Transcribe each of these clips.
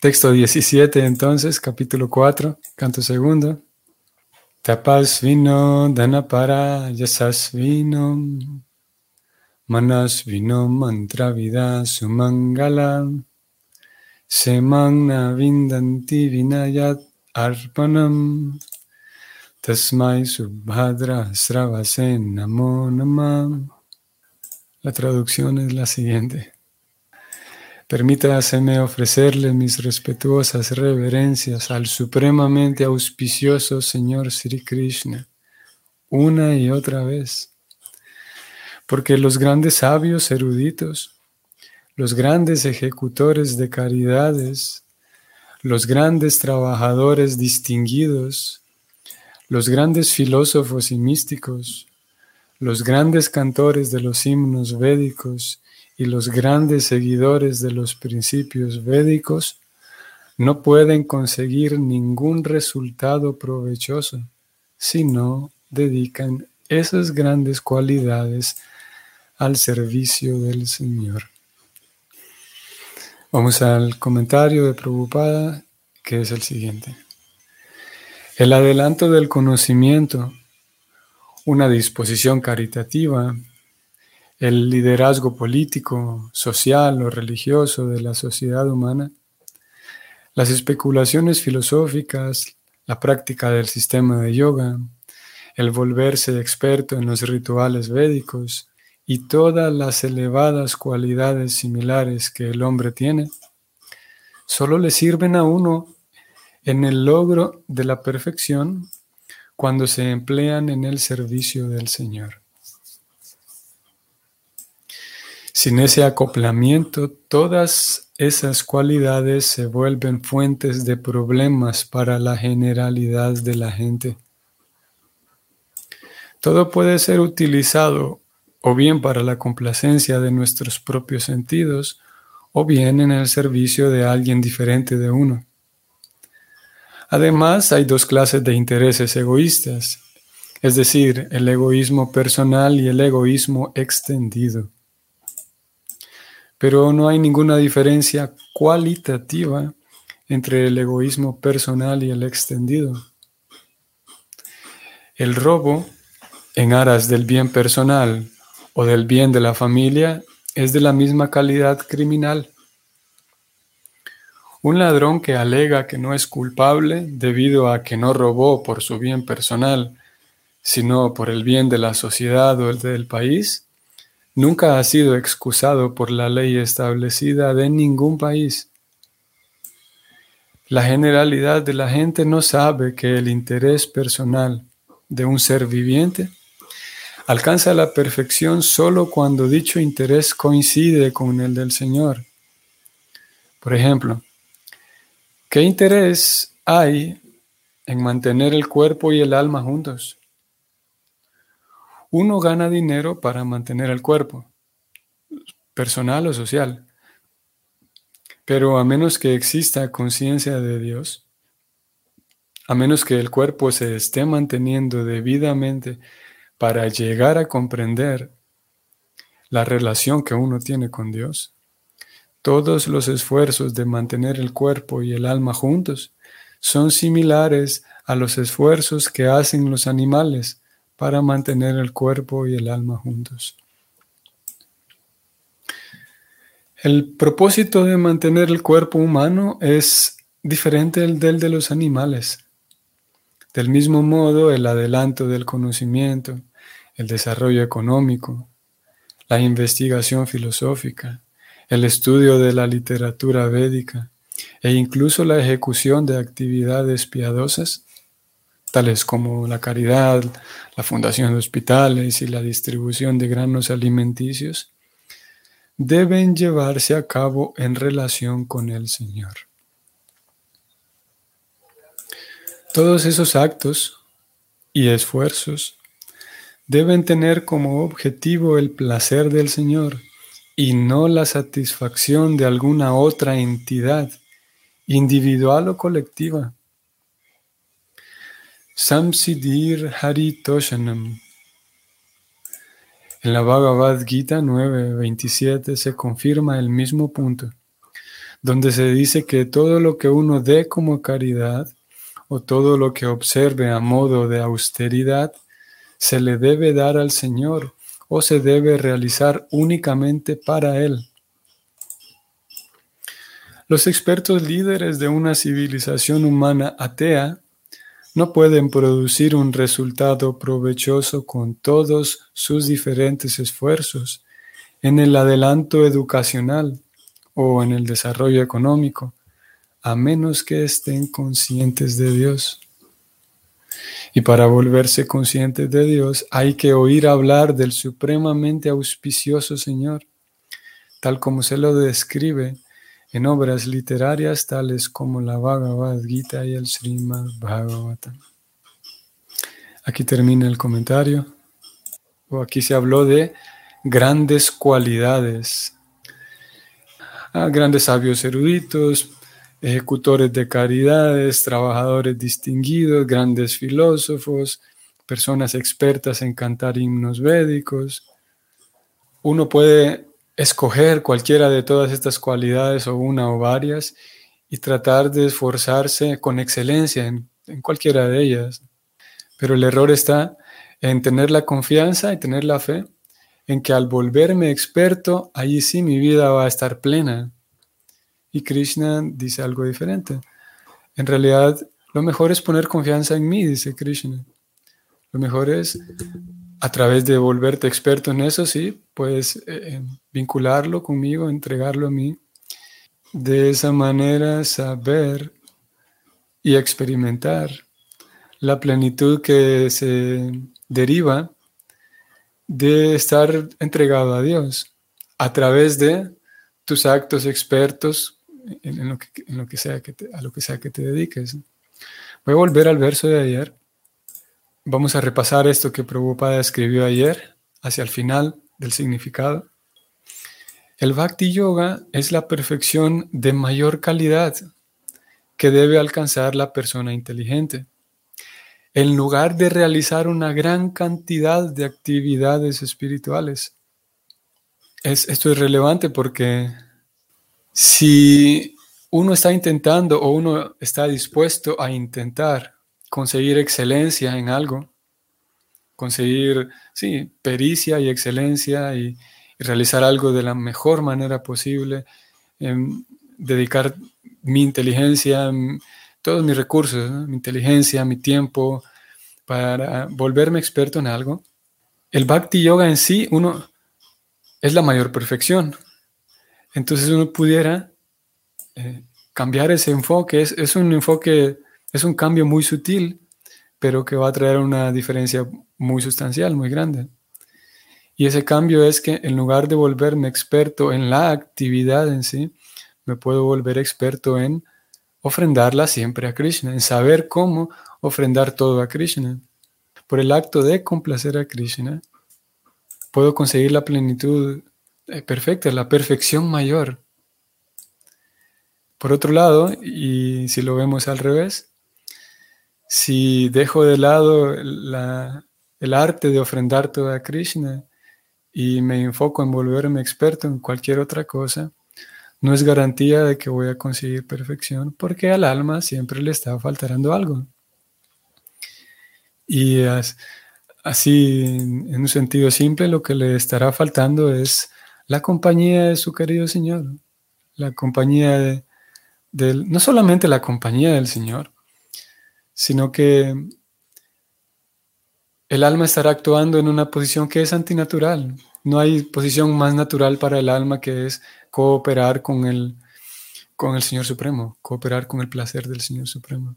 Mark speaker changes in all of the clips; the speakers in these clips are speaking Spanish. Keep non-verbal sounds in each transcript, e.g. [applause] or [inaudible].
Speaker 1: Texto 17 entonces, capítulo 4, canto segundo. Tapasvino Dhanapara Yasasvino Manasvino Mantravida Sumangala Semangna Vindanti Vinayat Arpanam Tasmai Subhadra Sravasen Namo. La traducción es la siguiente. Permítaseme ofrecerle mis respetuosas reverencias al supremamente auspicioso Señor Sri Krishna una y otra vez, porque los grandes sabios eruditos, los grandes ejecutores de caridades, los grandes trabajadores distinguidos, los grandes filósofos y místicos, los grandes cantores de los himnos védicos y los grandes seguidores de los principios védicos no pueden conseguir ningún resultado provechoso si no dedican esas grandes cualidades al servicio del Señor. Vamos al comentario de Prabhupada, que es el siguiente. El adelanto del conocimiento, una disposición caritativa, el liderazgo político, social o religioso de la sociedad humana, las especulaciones filosóficas, la práctica del sistema de yoga, el volverse experto en los rituales védicos y todas las elevadas cualidades similares que el hombre tiene, solo le sirven a uno en el logro de la perfección cuando se emplean en el servicio del Señor. Sin ese acoplamiento, todas esas cualidades se vuelven fuentes de problemas para la generalidad de la gente. Todo puede ser utilizado o bien para la complacencia de nuestros propios sentidos, o bien en el servicio de alguien diferente de uno. Además, hay dos clases de intereses egoístas, es decir, el egoísmo personal y el egoísmo extendido pero no hay ninguna diferencia cualitativa entre el egoísmo personal y el extendido. El robo en aras del bien personal o del bien de la familia es de la misma calidad criminal. Un ladrón que alega que no es culpable debido a que no robó por su bien personal, sino por el bien de la sociedad o el del país, nunca ha sido excusado por la ley establecida de ningún país. La generalidad de la gente no sabe que el interés personal de un ser viviente alcanza la perfección solo cuando dicho interés coincide con el del Señor. Por ejemplo, ¿qué interés hay en mantener el cuerpo y el alma juntos? Uno gana dinero para mantener el cuerpo, personal o social. Pero a menos que exista conciencia de Dios, a menos que el cuerpo se esté manteniendo debidamente para llegar a comprender la relación que uno tiene con Dios, todos los esfuerzos de mantener el cuerpo y el alma juntos son similares a los esfuerzos que hacen los animales para mantener el cuerpo y el alma juntos. El propósito de mantener el cuerpo humano es diferente del de los animales. Del mismo modo, el adelanto del conocimiento, el desarrollo económico, la investigación filosófica, el estudio de la literatura védica e incluso la ejecución de actividades piadosas tales como la caridad, la fundación de hospitales y la distribución de granos alimenticios, deben llevarse a cabo en relación con el Señor. Todos esos actos y esfuerzos deben tener como objetivo el placer del Señor y no la satisfacción de alguna otra entidad, individual o colectiva. Samsidir Haritoshanam. En la Bhagavad Gita 9.27 se confirma el mismo punto, donde se dice que todo lo que uno dé como caridad o todo lo que observe a modo de austeridad se le debe dar al Señor o se debe realizar únicamente para Él. Los expertos líderes de una civilización humana atea no pueden producir un resultado provechoso con todos sus diferentes esfuerzos en el adelanto educacional o en el desarrollo económico, a menos que estén conscientes de Dios. Y para volverse conscientes de Dios hay que oír hablar del supremamente auspicioso Señor, tal como se lo describe en obras literarias tales como la Bhagavad Gita y el Srimad Bhagavatam. Aquí termina el comentario. O aquí se habló de grandes cualidades. Ah, grandes sabios eruditos, ejecutores de caridades, trabajadores distinguidos, grandes filósofos, personas expertas en cantar himnos védicos. Uno puede escoger cualquiera de todas estas cualidades o una o varias y tratar de esforzarse con excelencia en, cualquiera de ellas. Pero el error está en tener la confianza y tener la fe en que al volverme experto, allí sí mi vida va a estar plena. Y Krishna dice algo diferente. En realidad, lo mejor es poner confianza en mí, dice Krishna. Lo mejor es a través de volverte experto en eso, sí, puedes eh, eh, vincularlo conmigo, entregarlo a mí. De esa manera saber y experimentar la plenitud que se deriva de estar entregado a Dios a través de tus actos expertos en, lo, que, sea que a lo que sea que te dediques. Voy a volver al verso de ayer Vamos a repasar esto que Prabhupada escribió ayer, hacia el final del significado. El Bhakti Yoga es la perfección de mayor calidad que debe alcanzar la persona inteligente. En lugar de realizar una gran cantidad de actividades espirituales. esto es relevante porque si uno está intentando o uno está dispuesto a intentar conseguir excelencia en algo, conseguir, sí, pericia y excelencia y, realizar algo de la mejor manera posible, em, dedicar mi inteligencia, todos mis recursos, mi inteligencia, mi tiempo, para volverme experto en algo. El Bhakti Yoga en sí, uno, es la mayor perfección. Entonces uno pudiera eh, cambiar ese enfoque, es, es un enfoque es un cambio muy sutil, pero que va a traer una diferencia muy sustancial, muy grande. Y ese cambio es que en lugar de volverme experto en la actividad en sí, me puedo volver experto en ofrendarla siempre a Krishna, en saber cómo ofrendar todo a Krishna. Por el acto de complacer a Krishna, puedo conseguir la plenitud eh, perfecta, la perfección mayor. Por otro lado, y si lo vemos al revés, si dejo de lado el arte de ofrendar todo a Krishna y me enfoco en volverme experto en cualquier otra cosa, no es garantía de que voy a conseguir perfección porque al alma siempre le está faltando algo. Y así, en un sentido simple, lo que le estará faltando es la compañía de su querido Señor, la compañía de, no solamente la compañía del Señor, sino que el alma estará actuando en una posición que es antinatural. No hay posición más natural para el alma que es cooperar con el, con el Señor Supremo, cooperar con el placer del Señor Supremo.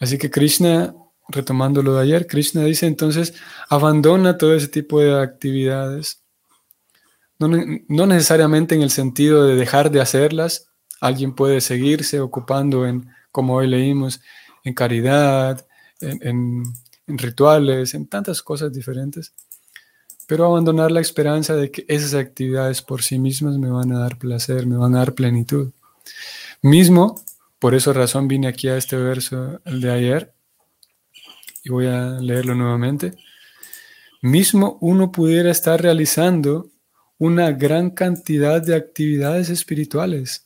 Speaker 1: Así que Krishna, retomando lo de ayer, Krishna dice entonces, abandona todo ese tipo de actividades. No, no necesariamente en el sentido de dejar de hacerlas, alguien puede seguirse ocupando en, como hoy leímos, en caridad, en, rituales, en tantas cosas diferentes, pero abandonar la esperanza de que esas actividades por sí mismas me van a dar placer, me van a dar plenitud. Mismo, por esa razón vine aquí a este verso, el de ayer, y voy a leerlo nuevamente. Mismo uno pudiera estar realizando una gran cantidad de actividades espirituales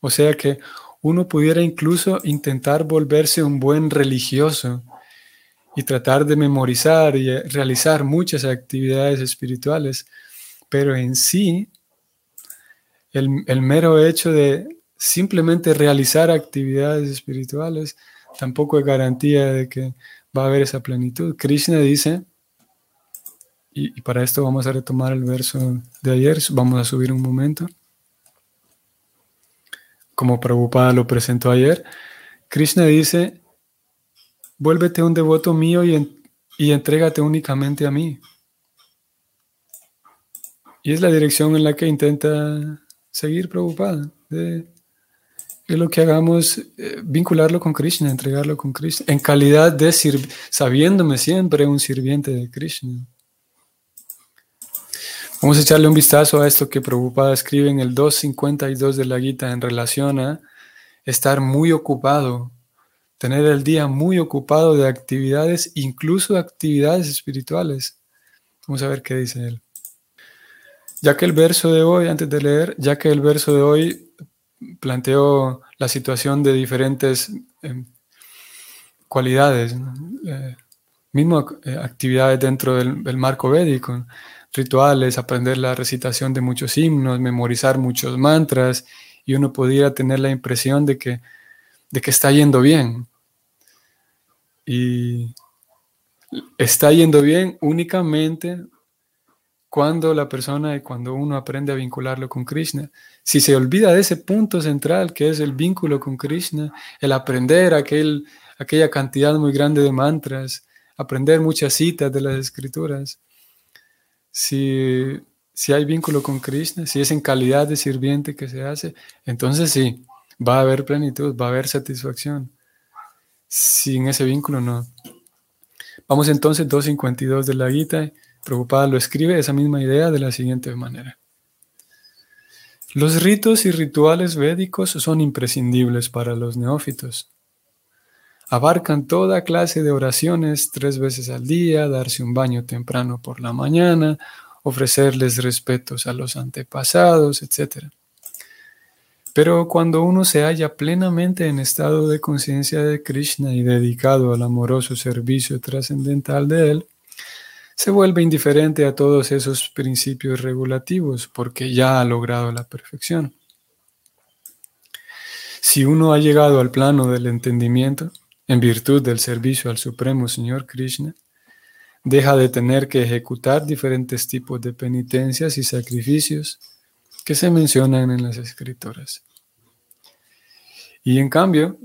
Speaker 1: O sea que uno pudiera incluso intentar volverse un buen religioso y tratar de memorizar y realizar muchas actividades espirituales, pero en sí, el, mero hecho de simplemente realizar actividades espirituales tampoco es garantía de que va a haber esa plenitud. Krishna dice, y, y para esto vamos a retomar el verso de ayer, vamos a subir un momento como Prabhupada lo presentó ayer, Krishna dice, vuélvete un devoto mío y, entrégate únicamente a mí. Y es la dirección en la que intenta seguir Prabhupada. De lo que hagamos, eh, vincularlo con Krishna, entregarlo con Krishna, en calidad de sabiéndome siempre un sirviente de Krishna. Vamos a echarle un vistazo a esto que Prabhupada escribe en el 252 de la Gita en relación a estar muy ocupado, tener el día muy ocupado de actividades, incluso actividades espirituales. Vamos a ver qué dice él. Ya que el verso de hoy, antes de leer, ya que el verso de hoy planteó la situación de diferentes em, cualidades, eh, mismo eh, actividades dentro del, del marco védico rituales, aprender la recitación de muchos himnos, memorizar muchos mantras, y uno pudiera tener la impresión de que, de que está yendo bien. Y está yendo bien únicamente cuando la persona y cuando uno aprende a vincularlo con Krishna. Si se olvida de ese punto central que es el vínculo con Krishna, el aprender aquel, aquella cantidad muy grande de mantras, aprender muchas citas de las escrituras, si, hay vínculo con Krishna, si es en calidad de sirviente que se hace, entonces sí, va a haber plenitud, va a haber satisfacción. Sin ese vínculo no. Vamos entonces 2.52 de la Gita. Preocupada lo escribe esa misma idea de la siguiente manera. Los ritos y rituales védicos son imprescindibles para los neófitos. Abarcan toda clase de oraciones tres veces al día, darse un baño temprano por la mañana, ofrecerles respetos a los antepasados, etc. Pero cuando uno se halla plenamente en estado de conciencia de Krishna y dedicado al amoroso servicio trascendental de Él, se vuelve indiferente a todos esos principios regulativos porque ya ha logrado la perfección. Si uno ha llegado al plano del entendimiento, en virtud del servicio al Supremo Señor Krishna, deja de tener que ejecutar diferentes tipos de penitencias y sacrificios que se mencionan en las escrituras. Y en cambio,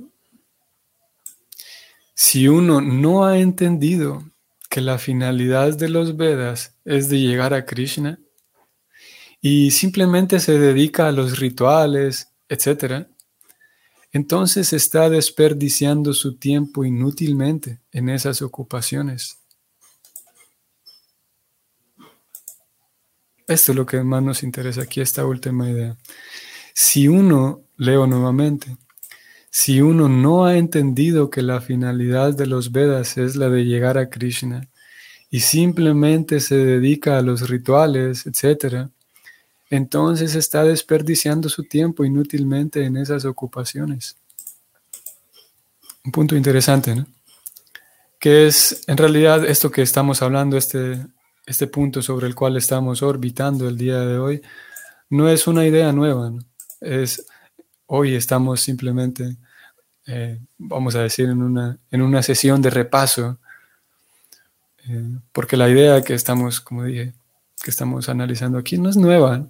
Speaker 1: si uno no ha entendido que la finalidad de los Vedas es de llegar a Krishna y simplemente se dedica a los rituales, etc., entonces está desperdiciando su tiempo inútilmente en esas ocupaciones. Esto es lo que más nos interesa aquí, esta última idea. Si uno, leo nuevamente, si uno no ha entendido que la finalidad de los Vedas es la de llegar a Krishna y simplemente se dedica a los rituales, etc., entonces está desperdiciando su tiempo inútilmente en esas ocupaciones. Un punto interesante, ¿no? Que es en realidad esto que estamos hablando, este, este punto sobre el cual estamos orbitando el día de hoy, no es una idea nueva. Es, hoy estamos simplemente, eh, vamos a decir, en una, en una sesión de repaso, eh, porque la idea que estamos, como dije, que estamos analizando aquí no es nueva.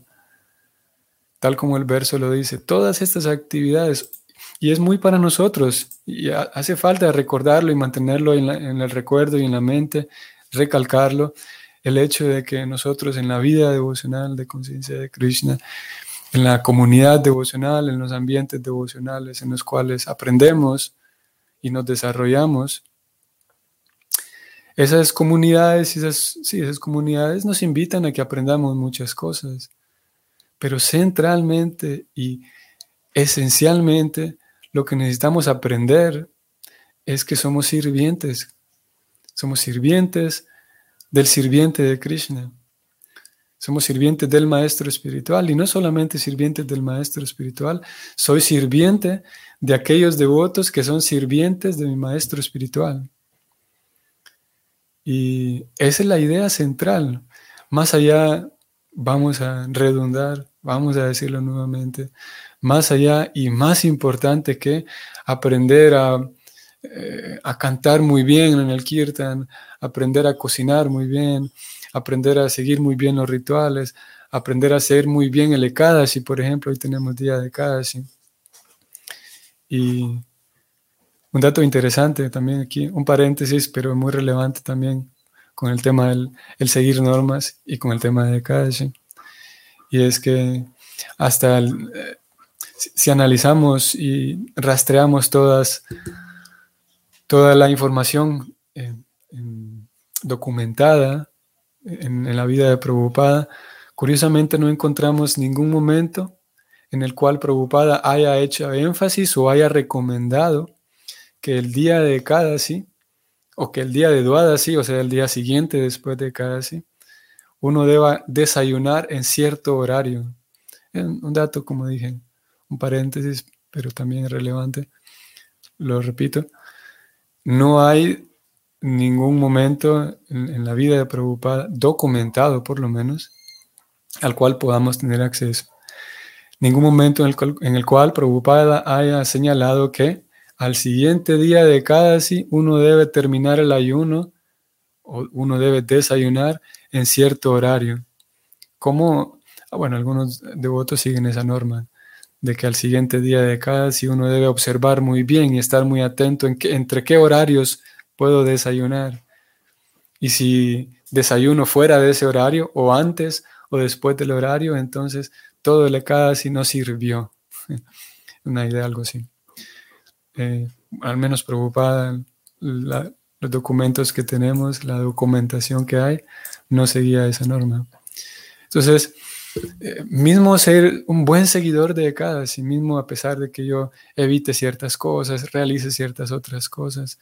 Speaker 1: Tal como el verso lo dice, todas estas actividades, y es muy para nosotros, y hace falta recordarlo y mantenerlo en, el recuerdo y en la mente, recalcarlo, el hecho de que nosotros en la vida devocional de conciencia de Krishna, en la comunidad devocional, en los ambientes devocionales en los cuales aprendemos y nos desarrollamos, esas comunidades, esas, sí, esas comunidades nos invitan a que aprendamos muchas cosas pero centralmente y esencialmente lo que necesitamos aprender es que somos sirvientes. Somos sirvientes del sirviente de Krishna. Somos sirvientes del maestro espiritual y no solamente sirvientes del maestro espiritual, soy sirviente de aquellos devotos que son sirvientes de mi maestro espiritual. Y esa es la idea central. Más allá, vamos a redundar, vamos a decirlo nuevamente, más allá y más importante que aprender a, eh, a cantar muy bien en el kirtan, aprender a cocinar muy bien, aprender a seguir muy bien los rituales, aprender a hacer muy bien el Ekadashi, por ejemplo, hoy tenemos día de Ekadashi. Y un dato interesante también aquí, un paréntesis, pero muy relevante también con el tema del el seguir normas y con el tema de Ekadashi. Y es que hasta eh, si analizamos y rastreamos todas, toda la información eh, documentada en, la vida de Prabhupada, curiosamente no encontramos ningún momento en el cual Prabhupada haya hecho énfasis o haya recomendado que el día de Kadasi, o que el día de Duadasi, o sea, el día siguiente después de Kadasi, uno deba desayunar en cierto horario. Un dato, como dije, un paréntesis, pero también relevante, lo repito, no hay ningún momento en, la vida de Prabhupada, documentado por lo menos, al cual podamos tener acceso. Ningún momento en el, en el cual Prabhupada haya señalado que al siguiente día de cada sí uno debe terminar el ayuno o uno debe desayunar en cierto horario. Como, ah, bueno, algunos devotos siguen esa norma de que al siguiente día de cada si uno debe observar muy bien y estar muy atento en entre qué horarios puedo desayunar. Y si desayuno fuera de ese horario o antes o después del horario, entonces todo el si no sirvió. [laughs] Una idea, algo así. Eh, al menos preocupada, los documentos que tenemos, la documentación que hay, no seguía esa norma. Entonces, eh, mismo ser un buen seguidor de cada sí mismo a pesar de que yo evite ciertas cosas, realice ciertas otras cosas,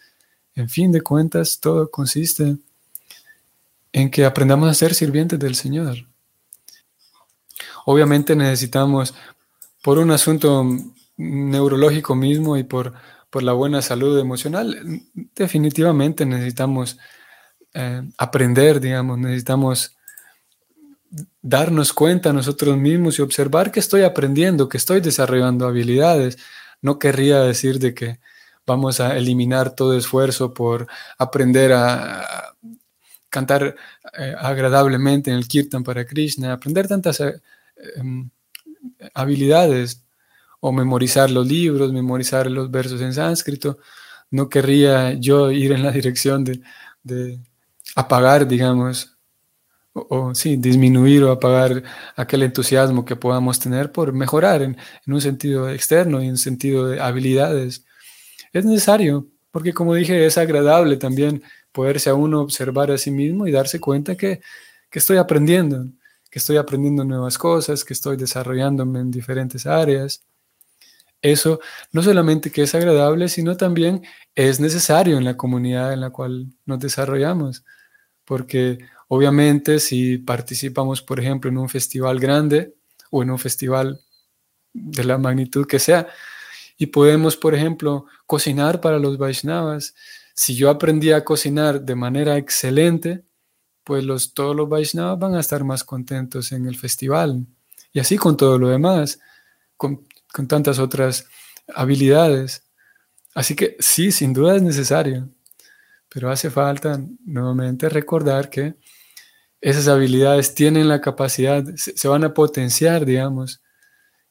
Speaker 1: en fin de cuentas, todo consiste en que aprendamos a ser sirvientes del Señor. Obviamente necesitamos, por un asunto neurológico mismo y por, por la buena salud emocional, definitivamente necesitamos eh, aprender, digamos, necesitamos darnos cuenta nosotros mismos y observar que estoy aprendiendo, que estoy desarrollando habilidades. No querría decir de que vamos a eliminar todo esfuerzo por aprender a, cantar eh, agradablemente en el kirtan para Krishna, aprender tantas eh, em, habilidades o memorizar los libros, memorizar los versos en sánscrito. No querría yo ir en la dirección de, apagar, digamos, o, sí, disminuir o apagar aquel entusiasmo que podamos tener por mejorar en, un sentido externo y en un sentido de habilidades. Es necesario, porque como dije, es agradable también poderse a uno observar a sí mismo y darse cuenta que, que estoy aprendiendo, que estoy aprendiendo nuevas cosas, que estoy desarrollándome en diferentes áreas. Eso no solamente que es agradable, sino también es necesario en la comunidad en la cual nos desarrollamos, porque Obviamente, si participamos, por ejemplo, en un festival grande o en un festival de la magnitud que sea, y podemos, por ejemplo, cocinar para los Vaishnavas, si yo aprendí a cocinar de manera excelente, pues los, todos los Vaishnavas van a estar más contentos en el festival. Y así con todo lo demás, con, con tantas otras habilidades. Así que sí, sin duda es necesario, pero hace falta nuevamente recordar que esas habilidades tienen la capacidad, se, van a potenciar, digamos,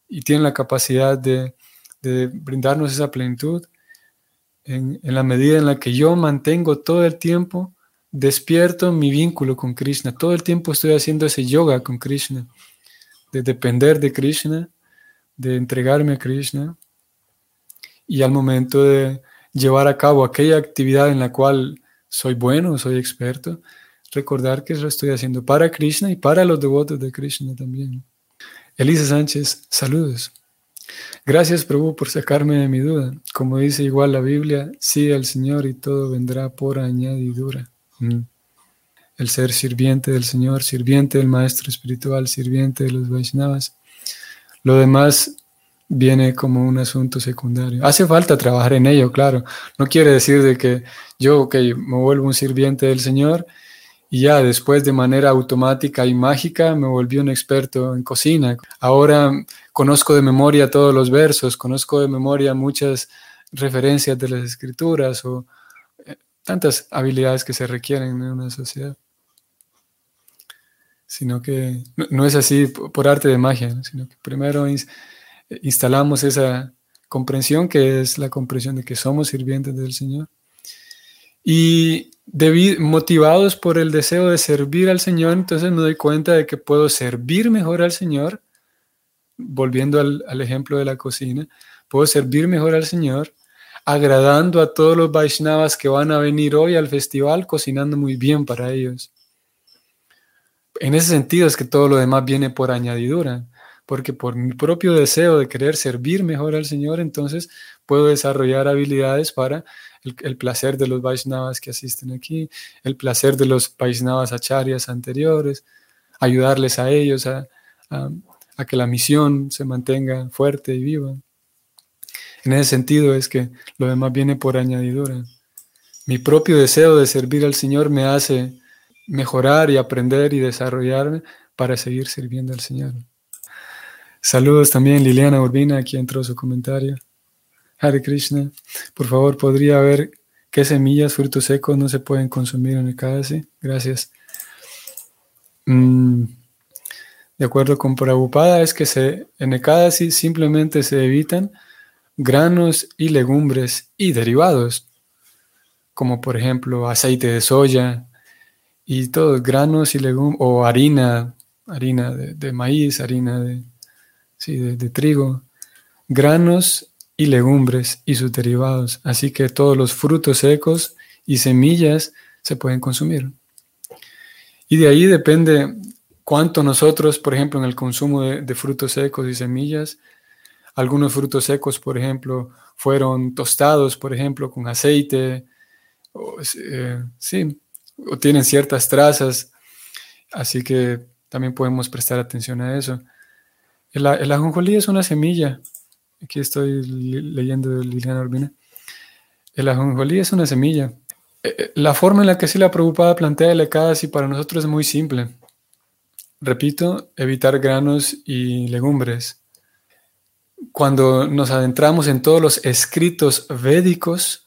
Speaker 1: y tienen la capacidad de, brindarnos esa plenitud en, la medida en la que yo mantengo todo el tiempo despierto mi vínculo con Krishna. Todo el tiempo estoy haciendo ese yoga con Krishna, de depender de Krishna, de entregarme a Krishna. Y al momento de llevar a cabo aquella actividad en la cual soy bueno, soy experto, recordar que lo estoy haciendo para Krishna y para los devotos de Krishna también. Elisa Sánchez, saludos. Gracias, Prabhu, por sacarme de mi duda. Como dice igual la Biblia, sigue al Señor y todo vendrá por añadidura. Mm. el ser sirviente del Señor, sirviente del Maestro Espiritual, sirviente de los Vaishnavas. Lo demás viene como un asunto secundario. Hace falta trabajar en ello, claro. No quiere decir de que yo, que me vuelvo un sirviente del Señor y ya después de manera automática y mágica me volví un experto en cocina. Ahora conozco de memoria todos los versos, conozco de memoria muchas referencias de las escrituras o eh, tantas habilidades que se requieren en una sociedad. Sino que no, es así por arte de magia, sino que primero instalamos esa comprensión que es la comprensión de que somos sirvientes del Señor. Y motivados por el deseo de servir al Señor, entonces me doy cuenta de que puedo servir mejor al Señor, volviendo al, ejemplo de la cocina, puedo servir mejor al Señor, agradando a todos los Vaishnavas que van a venir hoy al festival, cocinando muy bien para ellos. En ese sentido es que todo lo demás viene por añadidura, porque por mi propio deseo de querer servir mejor al Señor, entonces puedo desarrollar habilidades para el, placer de los Vaishnavas que asisten aquí, el placer de los Vaishnavas acharyas anteriores, ayudarles a ellos a, que la misión se mantenga fuerte y viva. En ese sentido es que lo demás viene por añadidura. Mi propio deseo de servir al Señor me hace mejorar y aprender y desarrollarme para seguir sirviendo al Señor. Saludos también Liliana Urbina, aquí entró su comentario. Hare Krishna, por favor, ¿podría ver qué semillas, frutos secos no se pueden consumir en el? Gracias. Mm, de acuerdo con Prabhupada, es que en Ekadasi simplemente se evitan granos y legumbres y derivados, como por ejemplo aceite de soya y todos granos y legumbres, o harina, harina de, maíz, harina de, de, de trigo, granos y legumbres y sus derivados, así que todos los frutos secos y semillas se pueden consumir. Y de ahí depende cuánto nosotros, por ejemplo, en el consumo de, frutos secos y semillas, algunos frutos secos, por ejemplo, fueron tostados, por ejemplo, con aceite, o, eh, sí, o tienen ciertas trazas, así que también podemos prestar atención a eso. El, el ajonjolí es una semilla, Aquí estoy leyendo de Liliana Urbina. El ajonjolí es una semilla. Eh, eh, la forma en la que la Prabhupada plantea el Ekadasi para nosotros es muy simple. Repito, evitar granos y legumbres. Cuando nos adentramos en todos los escritos védicos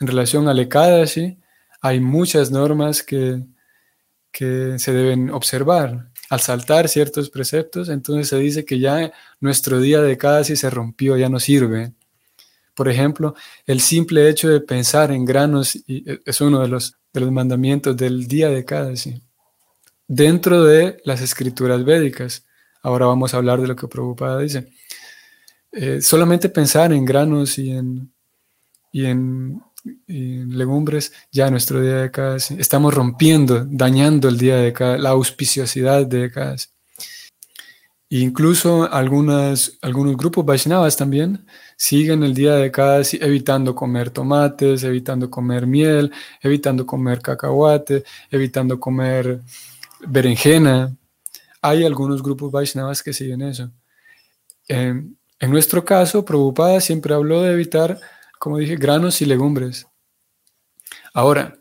Speaker 1: en relación al Ekadasi, hay muchas normas que, que se deben observar al saltar ciertos preceptos, entonces se dice que ya nuestro día de casi se rompió, ya no sirve. Por ejemplo, el simple hecho de pensar en granos e, es uno de los, de los mandamientos del día de casi dentro de las escrituras védicas. Ahora vamos a hablar de lo que Prabhupada dice. Eh, solamente pensar en granos y en, y en legumbres, ya nuestro día de cada estamos rompiendo, dañando el día de cada, la auspiciosidad de cada Incluso algunas, algunos grupos Vaishnavas también siguen el día de cada evitando comer tomates, evitando comer miel, evitando comer cacahuate, evitando comer berenjena. Hay algunos grupos Vaishnavas que siguen eso. en nuestro caso, Prabhupada siempre habló de evitar como dije, granos y legumbres. Ahora,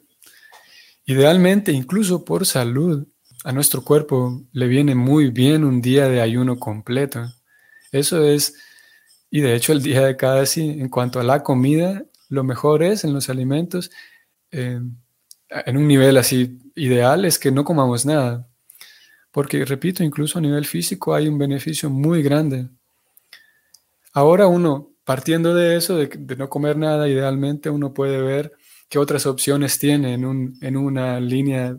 Speaker 1: idealmente, incluso por salud, a nuestro cuerpo le viene muy bien un día de ayuno completo. Eso es, y de hecho el día de cada sí, en cuanto a la comida, lo mejor es en los alimentos, eh, en un nivel así ideal, es que no comamos nada. Porque, repito, incluso a nivel físico hay un beneficio muy grande. Ahora uno partiendo de eso, de, no comer nada, idealmente uno puede ver qué otras opciones tiene en, un, en una línea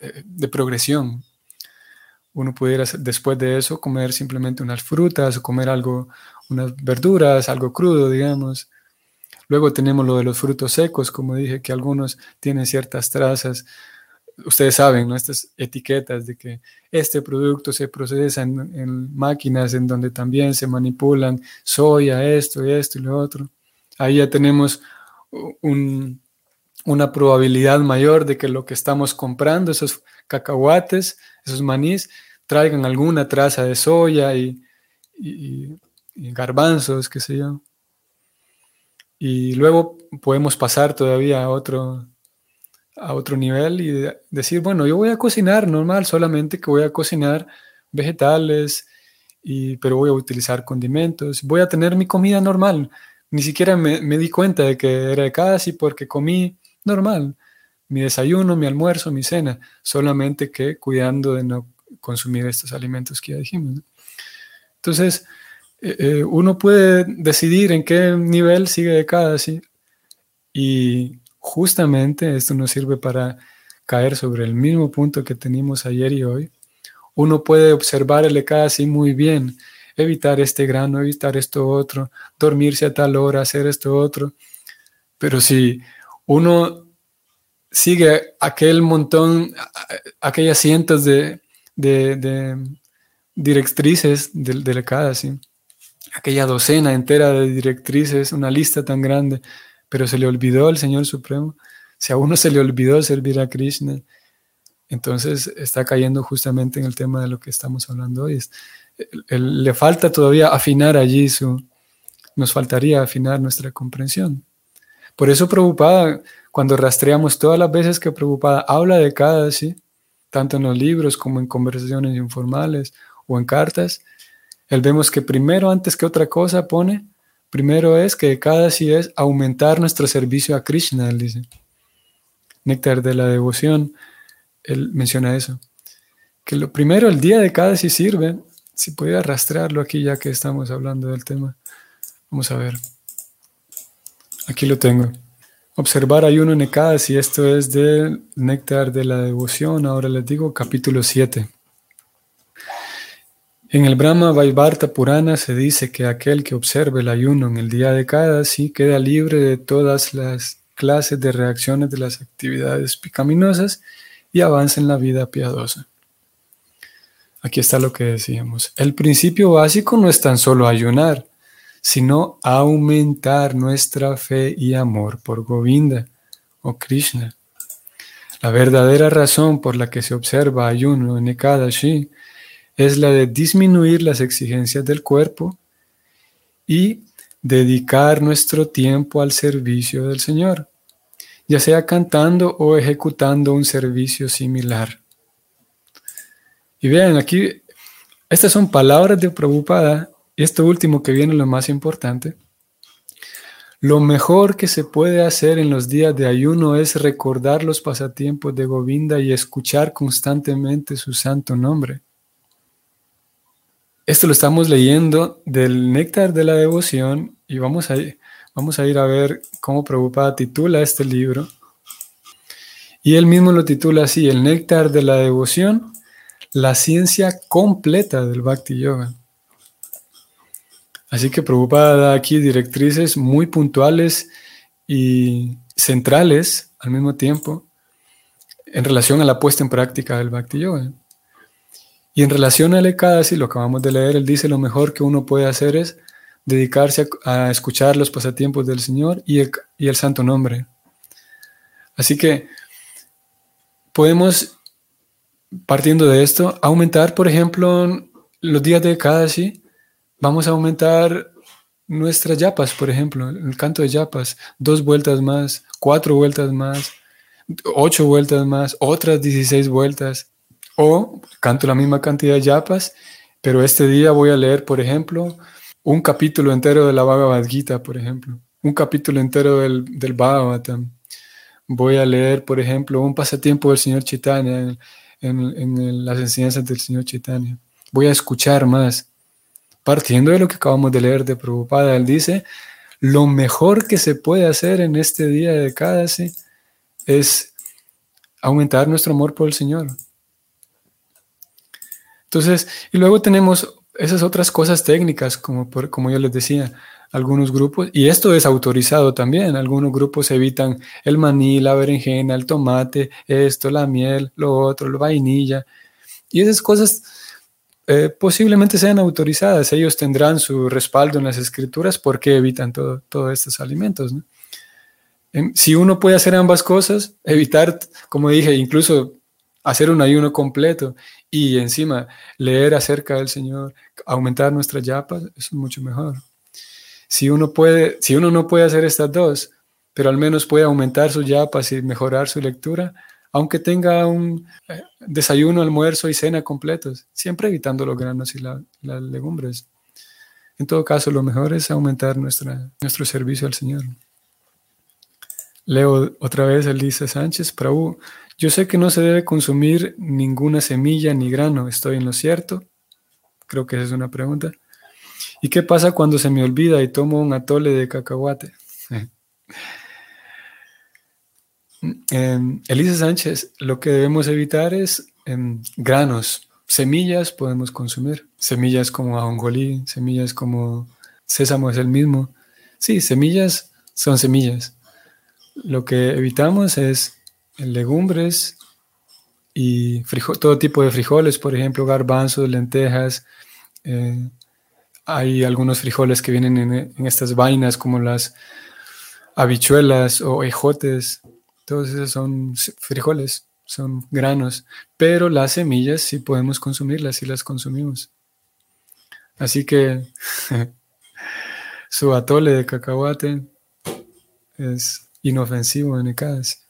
Speaker 1: eh, de progresión. Uno pudiera después de eso comer simplemente unas frutas o comer algo, unas verduras, algo crudo, digamos. Luego tenemos lo de los frutos secos, como dije, que algunos tienen ciertas trazas ustedes saben, ¿no? estas etiquetas de que este producto se procesa en, máquinas en donde también se manipulan soya, esto y esto y lo otro. Ahí ya tenemos un, una probabilidad mayor de que lo que estamos comprando, esos cacahuates, esos manís, traigan alguna traza de soya y, garbanzos, qué sé yo. Y luego podemos pasar todavía a otro, a otro nivel y decir, bueno, yo voy a cocinar normal, solamente que voy a cocinar vegetales, y, pero voy a utilizar condimentos, voy a tener mi comida normal. Ni siquiera me, me di cuenta de que era casi porque comí normal, mi desayuno, mi almuerzo, mi cena, solamente que cuidando de no consumir estos alimentos que ya dijimos. Entonces, eh, eh, uno puede decidir en qué nivel sigue de cada. Y justamente esto nos sirve para caer sobre el mismo punto que teníamos ayer y hoy. Uno puede observar el así muy bien, evitar este grano, evitar esto otro, dormirse a tal hora, hacer esto otro. Pero si uno sigue aquel montón, aquellas cientos de, directrices del, del ¿sí? aquella docena entera de directrices, una lista tan grande, pero se le olvidó al Señor Supremo. Si a uno se le olvidó servir a Krishna, entonces está cayendo justamente en el tema de lo que estamos hablando hoy. le falta todavía afinar allí su, nos faltaría afinar nuestra comprensión. Por eso preocupada, cuando rastreamos todas las veces que preocupada habla de cada, ¿sí? tanto en los libros como en conversaciones informales o en cartas, él vemos que primero, antes que otra cosa, pone, primero es que cada sí es aumentar nuestro servicio a Krishna, él dice. Néctar de la devoción, él menciona eso. Que lo primero, el día de cada sí sirve, si pudiera rastrearlo aquí ya que estamos hablando del tema. Vamos a ver. Aquí lo tengo. Observar ayuno en y esto es del Néctar de la Devoción, ahora les digo capítulo 7. En el Brahma Vaivarta Purana se dice que aquel que observe el ayuno en el día de cada queda libre de todas las clases de reacciones de las actividades picaminosas y avanza en la vida piadosa. Aquí está lo que decíamos. El principio básico no es tan solo ayunar, sino aumentar nuestra fe y amor por Govinda o Krishna. La verdadera razón por la que se observa ayuno en Ekadashi es la de disminuir las exigencias del cuerpo y dedicar nuestro tiempo al servicio del Señor, ya sea cantando o ejecutando un servicio similar. Y vean, aquí, estas son palabras de Prabhupada y esto último que viene lo más importante. Lo mejor que se puede hacer en los días de ayuno es recordar los pasatiempos de Govinda y escuchar constantemente su santo nombre. Esto lo estamos leyendo del Néctar de la Devoción y vamos a, vamos a ir a ver cómo Prabhupada titula este libro. Y él mismo lo titula así, El Néctar de la Devoción, la ciencia completa del Bhakti Yoga. Así que Prabhupada da aquí directrices muy puntuales y centrales al mismo tiempo en relación a la puesta en práctica del Bhakti Yoga. Y en relación al Ekadasi, lo acabamos de leer, él dice lo mejor que uno puede hacer es dedicarse a, escuchar los pasatiempos del Señor y el, santo nombre. Así que podemos, partiendo de esto, aumentar, por ejemplo, los días de Ekadasi Vamos a aumentar nuestras yapas, por ejemplo, el canto de yapas, dos vueltas más, cuatro vueltas más, ocho vueltas más, otras 16 vueltas. O canto la misma cantidad de yapas, pero este día voy a leer, por ejemplo, un capítulo entero de la Bhagavad Gita, por ejemplo, un capítulo entero del, del Bhagavatam. Voy a leer, por ejemplo, un pasatiempo del Señor Chaitanya en, en las enseñanzas del Señor Chaitanya. Voy a escuchar más partiendo de lo que acabamos de leer de Prabhupada, él dice, lo mejor que se puede hacer en este día de Kadasi es aumentar nuestro amor por el Señor. Entonces, y luego tenemos esas otras cosas técnicas, como, como yo les decía, algunos grupos, y esto es autorizado también, algunos grupos evitan el maní, la berenjena, el tomate, esto, la miel, lo otro, la vainilla, y esas cosas eh, posiblemente sean autorizadas. Ellos tendrán su respaldo en las escrituras porque evitan todos estos alimentos. Em, si uno puede hacer ambas cosas, evitar, como dije, incluso hacer un ayuno completo y encima leer acerca del Señor, aumentar nuestras yapas, eso es mucho mejor. Si uno, puede, si uno no puede hacer estas dos, pero al menos puede aumentar sus yapas y mejorar su lectura, aunque tenga un eh, desayuno, almuerzo y cena completos, siempre evitando los granos y las legumbres. En todo caso, lo mejor es aumentar nuestra, nuestro servicio al Señor. Leo otra vez, él dice Sánchez, Prabhu, yo sé que no se debe consumir ninguna semilla ni grano, ¿estoy en lo cierto? Creo que esa es una pregunta. ¿Y qué pasa cuando se me olvida y tomo un atole de cacahuate? [laughs] eh, Elisa Sánchez, lo que debemos evitar es em, granos, semillas podemos consumir, semillas como ajonjolí, semillas como sésamo es el mismo. Sí, semillas son semillas. Lo que evitamos es legumbres y todo tipo de frijoles, por ejemplo, garbanzos, lentejas. Eh, hay algunos frijoles que vienen en, estas vainas como las habichuelas o ejotes. Todos esos son frijoles, son granos, pero las semillas sí podemos consumirlas y las consumimos. Así que [laughs] su atole de cacahuate es inofensivo en Ekadas.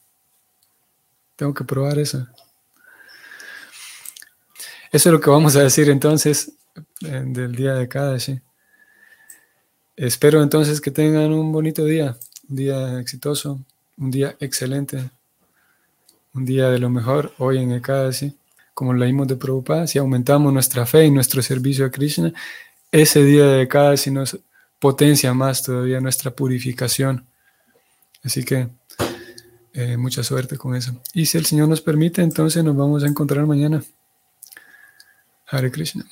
Speaker 1: Tengo que probar eso. Eso es lo que vamos a decir entonces del día de Kadashi. Espero entonces que tengan un bonito día, un día exitoso, un día excelente, un día de lo mejor hoy en Ekadashi. Como leímos de Prabhupada, si aumentamos nuestra fe y nuestro servicio a Krishna, ese día de Ekadashi nos potencia más todavía nuestra purificación. Así que eh, mucha suerte con eso. Y si el Señor nos permite, entonces nos vamos a encontrar mañana. Hare Krishna.